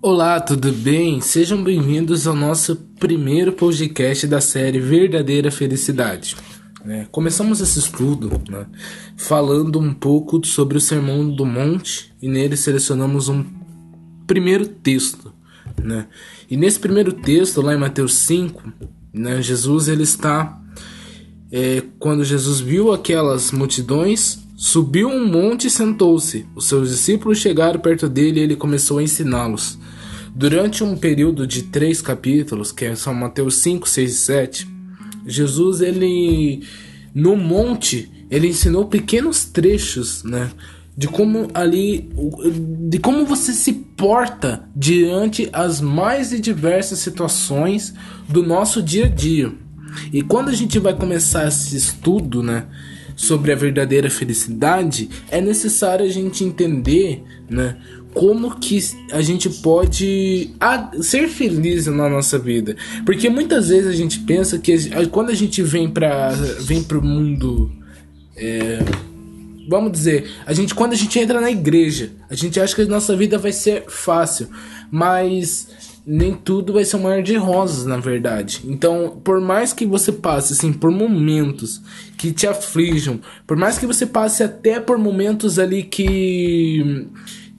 Olá, tudo bem? Sejam bem-vindos ao nosso primeiro podcast da série Verdadeira Felicidade. É, começamos esse estudo né, falando um pouco sobre o Sermão do Monte e nele selecionamos um primeiro texto. Né? E nesse primeiro texto, lá em Mateus 5, né, Jesus ele está. É, quando Jesus viu aquelas multidões, Subiu um monte e sentou-se. Os seus discípulos chegaram perto dele e ele começou a ensiná-los. Durante um período de três capítulos, que são Mateus 5, 6 e 7, Jesus, ele, no monte, ele ensinou pequenos trechos, né? De como ali, de como você se porta diante as mais diversas situações do nosso dia a dia. E quando a gente vai começar esse estudo, né? sobre a verdadeira felicidade, é necessário a gente entender, né, como que a gente pode ser feliz na nossa vida. Porque muitas vezes a gente pensa que quando a gente vem para vem pro mundo é, vamos dizer, a gente quando a gente entra na igreja, a gente acha que a nossa vida vai ser fácil, mas nem tudo vai ser um mar de rosas, na verdade. Então, por mais que você passe assim por momentos que te aflijam, por mais que você passe até por momentos ali que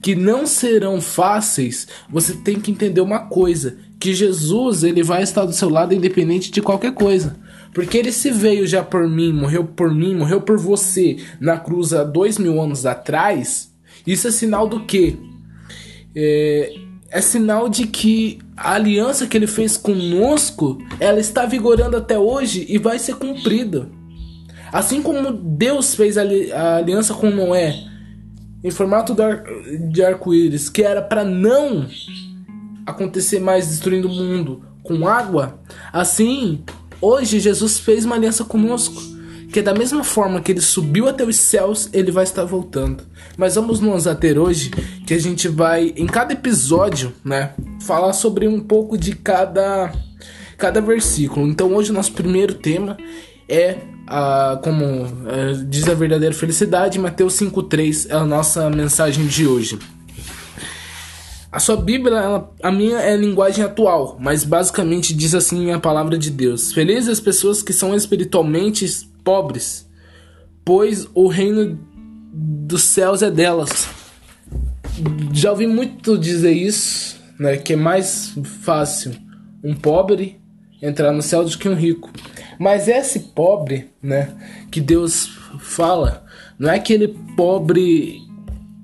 que não serão fáceis, você tem que entender uma coisa, que Jesus, ele vai estar do seu lado independente de qualquer coisa. Porque ele se veio já por mim, morreu por mim, morreu por você na cruz há dois mil anos atrás. Isso é sinal do quê? É, é sinal de que a aliança que ele fez conosco, ela está vigorando até hoje e vai ser cumprida. Assim como Deus fez a, aliança com Noé em formato de arco-íris, que era para não acontecer mais destruindo o mundo com água, assim, hoje Jesus fez uma aliança conosco que da mesma forma que ele subiu até os céus, ele vai estar voltando. Mas vamos nos ater hoje que a gente vai em cada episódio, né, falar sobre um pouco de cada cada versículo. Então hoje o nosso primeiro tema é a, como é, diz a verdadeira felicidade, Mateus 5:3 é a nossa mensagem de hoje. A sua Bíblia, ela, a minha é linguagem atual, mas basicamente diz assim a palavra de Deus: Felizes as pessoas que são espiritualmente pobres, pois o reino dos céus é delas. Já ouvi muito dizer isso, né? Que é mais fácil um pobre entrar no céu do que um rico. Mas esse pobre, né? Que Deus fala, não é aquele pobre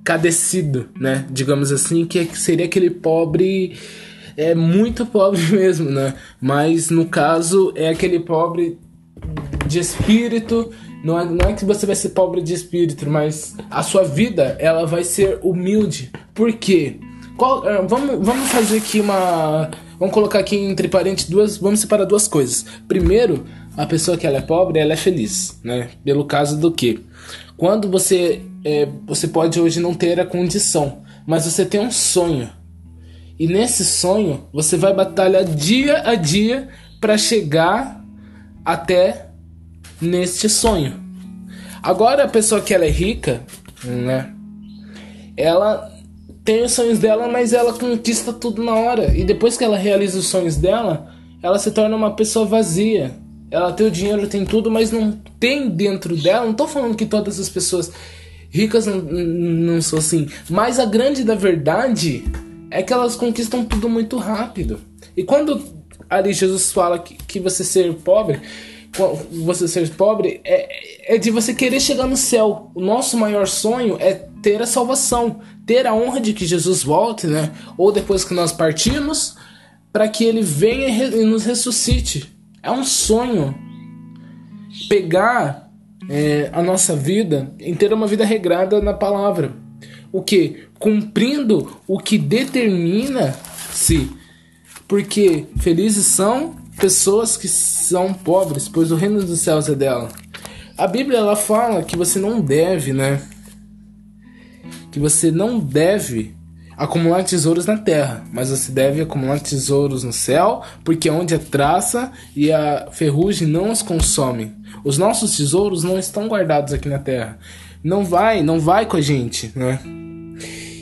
cadecido, né? Digamos assim, que seria aquele pobre é muito pobre mesmo, né? Mas no caso é aquele pobre de espírito. Não é, não é que você vai ser pobre de espírito, mas a sua vida ela vai ser humilde. Por quê? Qual, é, vamos, vamos fazer aqui uma. Vamos colocar aqui entre parênteses duas. Vamos separar duas coisas. Primeiro, a pessoa que ela é pobre, ela é feliz, né? Pelo caso do que? Quando você. É, você pode hoje não ter a condição, mas você tem um sonho. E nesse sonho, você vai batalhar dia a dia para chegar até neste sonho. Agora a pessoa que ela é rica, né? Ela tem os sonhos dela, mas ela conquista tudo na hora. E depois que ela realiza os sonhos dela, ela se torna uma pessoa vazia. Ela tem o dinheiro, tem tudo, mas não tem dentro dela. Não tô falando que todas as pessoas ricas não, não são assim. Mas a grande da verdade é que elas conquistam tudo muito rápido. E quando ali Jesus fala que, que você ser pobre, você ser pobre é, é de você querer chegar no céu. O nosso maior sonho é ter a salvação, ter a honra de que Jesus volte, né? Ou depois que nós partimos, para que ele venha e nos ressuscite. É um sonho pegar é, a nossa vida em ter uma vida regrada na palavra. O que? Cumprindo o que determina-se. Porque felizes são pessoas que são pobres, pois o reino dos céus é dela. A Bíblia ela fala que você não deve, né? Que você não deve acumular tesouros na terra, mas você deve acumular tesouros no céu, porque é onde a traça e a ferrugem não os consomem. Os nossos tesouros não estão guardados aqui na terra. Não vai, não vai com a gente, né?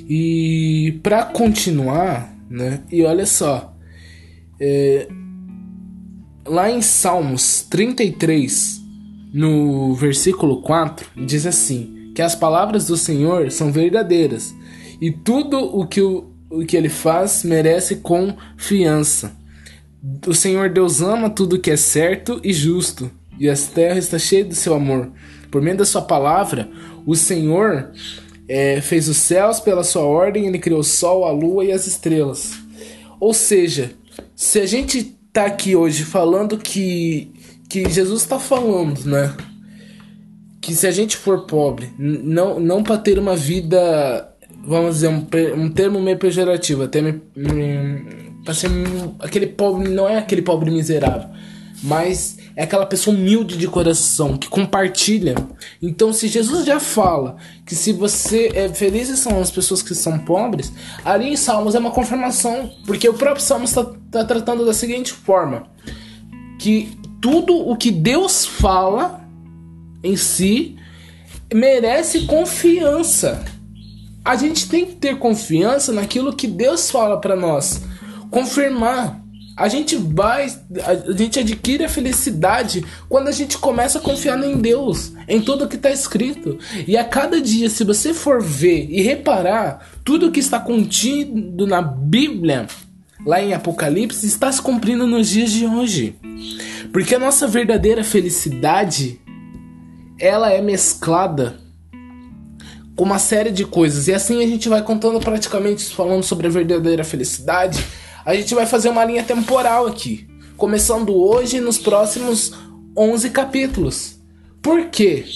E para continuar, né? E olha só, é, lá em Salmos 33, no versículo 4, diz assim: que as palavras do Senhor são verdadeiras e tudo o que, o, o que ele faz merece confiança. O Senhor Deus ama tudo que é certo e justo, e as terras está cheia do seu amor. Por meio da sua palavra, o Senhor é, fez os céus pela sua ordem, ele criou o sol, a lua e as estrelas. Ou seja, se a gente tá aqui hoje falando que, que Jesus está falando, né? Que se a gente for pobre, não, não para ter uma vida, vamos dizer, um, um termo meio pejorativo, até me, me para ser aquele pobre, não é aquele pobre miserável, mas é aquela pessoa humilde de coração que compartilha. Então, se Jesus já fala que se você é felizes são as pessoas que são pobres, ali em Salmos é uma confirmação, porque o próprio Salmos está tá tratando da seguinte forma: que tudo o que Deus fala em si merece confiança. A gente tem que ter confiança naquilo que Deus fala para nós confirmar. A gente vai, a gente adquire a felicidade quando a gente começa a confiar em Deus, em tudo que está escrito. E a cada dia, se você for ver e reparar, tudo que está contido na Bíblia, lá em Apocalipse, está se cumprindo nos dias de hoje. Porque a nossa verdadeira felicidade, ela é mesclada com uma série de coisas. E assim a gente vai contando praticamente falando sobre a verdadeira felicidade a gente vai fazer uma linha temporal aqui, começando hoje nos próximos 11 capítulos. Por quê?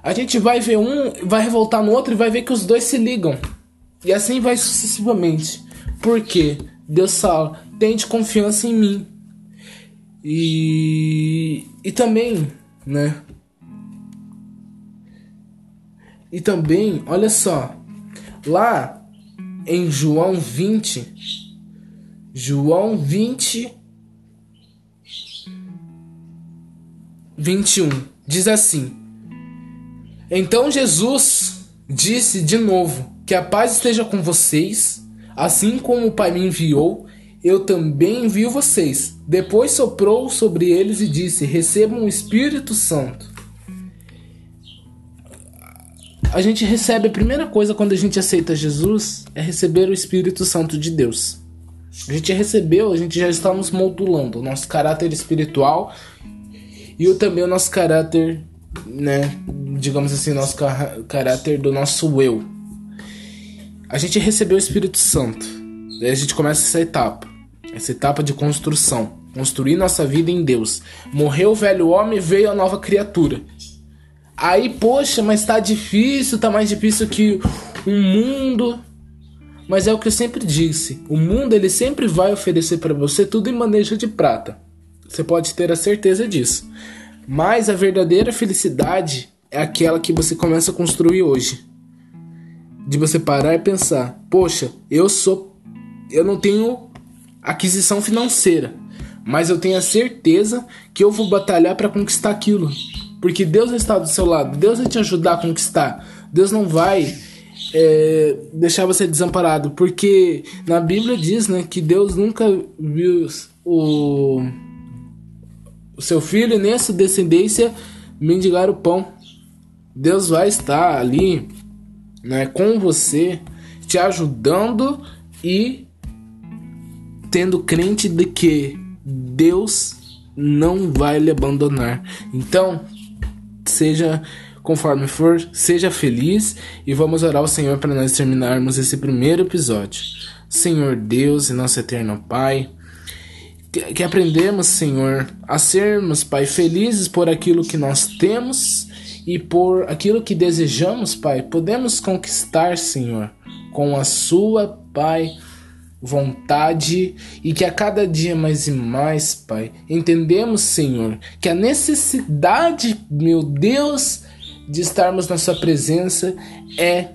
A gente vai ver um, vai revoltar no outro e vai ver que os dois se ligam. E assim vai sucessivamente. Por quê? Deus fala: tente confiança em mim. E, e também, né? E também, olha só, lá em João 20, João 20, 21 diz assim: Então Jesus disse de novo: Que a paz esteja com vocês, assim como o Pai me enviou, eu também envio vocês. Depois soprou sobre eles e disse: Recebam o Espírito Santo. A gente recebe a primeira coisa quando a gente aceita Jesus é receber o Espírito Santo de Deus. A gente recebeu, a gente já estamos modulando o nosso caráter espiritual e também o nosso caráter, né? Digamos assim, nosso car caráter do nosso eu. A gente recebeu o Espírito Santo. Daí a gente começa essa etapa. Essa etapa de construção. Construir nossa vida em Deus. Morreu o velho homem, veio a nova criatura. Aí, poxa, mas tá difícil, tá mais difícil que o mundo. Mas é o que eu sempre disse: o mundo ele sempre vai oferecer para você tudo em manejo de prata. Você pode ter a certeza disso. Mas a verdadeira felicidade é aquela que você começa a construir hoje. De você parar e pensar: poxa, eu sou. Eu não tenho aquisição financeira, mas eu tenho a certeza que eu vou batalhar para conquistar aquilo. Porque Deus está do seu lado, Deus vai te ajudar a conquistar. Deus não vai é, deixar você desamparado, porque na Bíblia diz, né, que Deus nunca viu o, o seu filho nem a sua descendência mendigar o pão. Deus vai estar ali, né, com você, te ajudando e tendo crente de que Deus não vai lhe abandonar. Então, seja Conforme for, seja feliz e vamos orar ao Senhor para nós terminarmos esse primeiro episódio. Senhor Deus e nosso eterno Pai, que, que aprendemos, Senhor, a sermos, Pai, felizes por aquilo que nós temos e por aquilo que desejamos, Pai. Podemos conquistar, Senhor, com a Sua, Pai vontade e que a cada dia mais e mais, Pai, entendemos, Senhor, que a necessidade, meu Deus, de estarmos na Sua presença é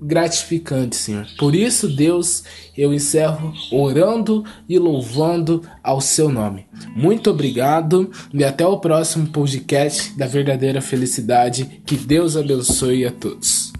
gratificante, Senhor. Por isso, Deus, eu encerro orando e louvando ao Seu nome. Muito obrigado e até o próximo podcast da verdadeira felicidade. Que Deus abençoe a todos.